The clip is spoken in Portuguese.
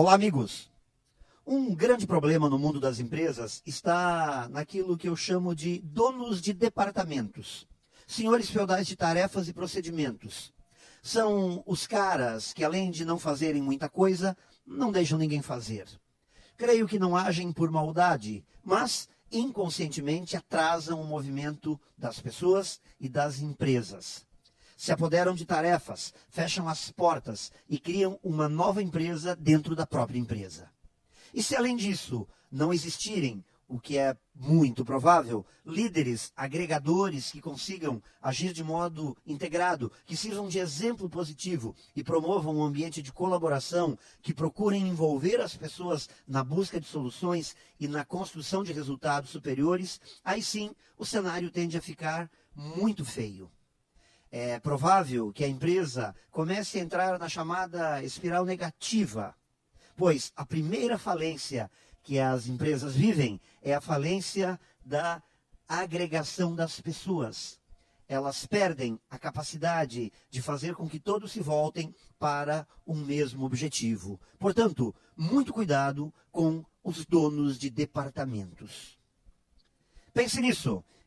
Olá, amigos! Um grande problema no mundo das empresas está naquilo que eu chamo de donos de departamentos, senhores feudais de tarefas e procedimentos. São os caras que, além de não fazerem muita coisa, não deixam ninguém fazer. Creio que não agem por maldade, mas inconscientemente atrasam o movimento das pessoas e das empresas. Se apoderam de tarefas, fecham as portas e criam uma nova empresa dentro da própria empresa. E se além disso não existirem o que é muito provável, líderes, agregadores que consigam agir de modo integrado, que sirvam de exemplo positivo e promovam um ambiente de colaboração, que procurem envolver as pessoas na busca de soluções e na construção de resultados superiores, aí sim o cenário tende a ficar muito feio. É provável que a empresa comece a entrar na chamada espiral negativa, pois a primeira falência que as empresas vivem é a falência da agregação das pessoas. Elas perdem a capacidade de fazer com que todos se voltem para um mesmo objetivo. Portanto, muito cuidado com os donos de departamentos. Pense nisso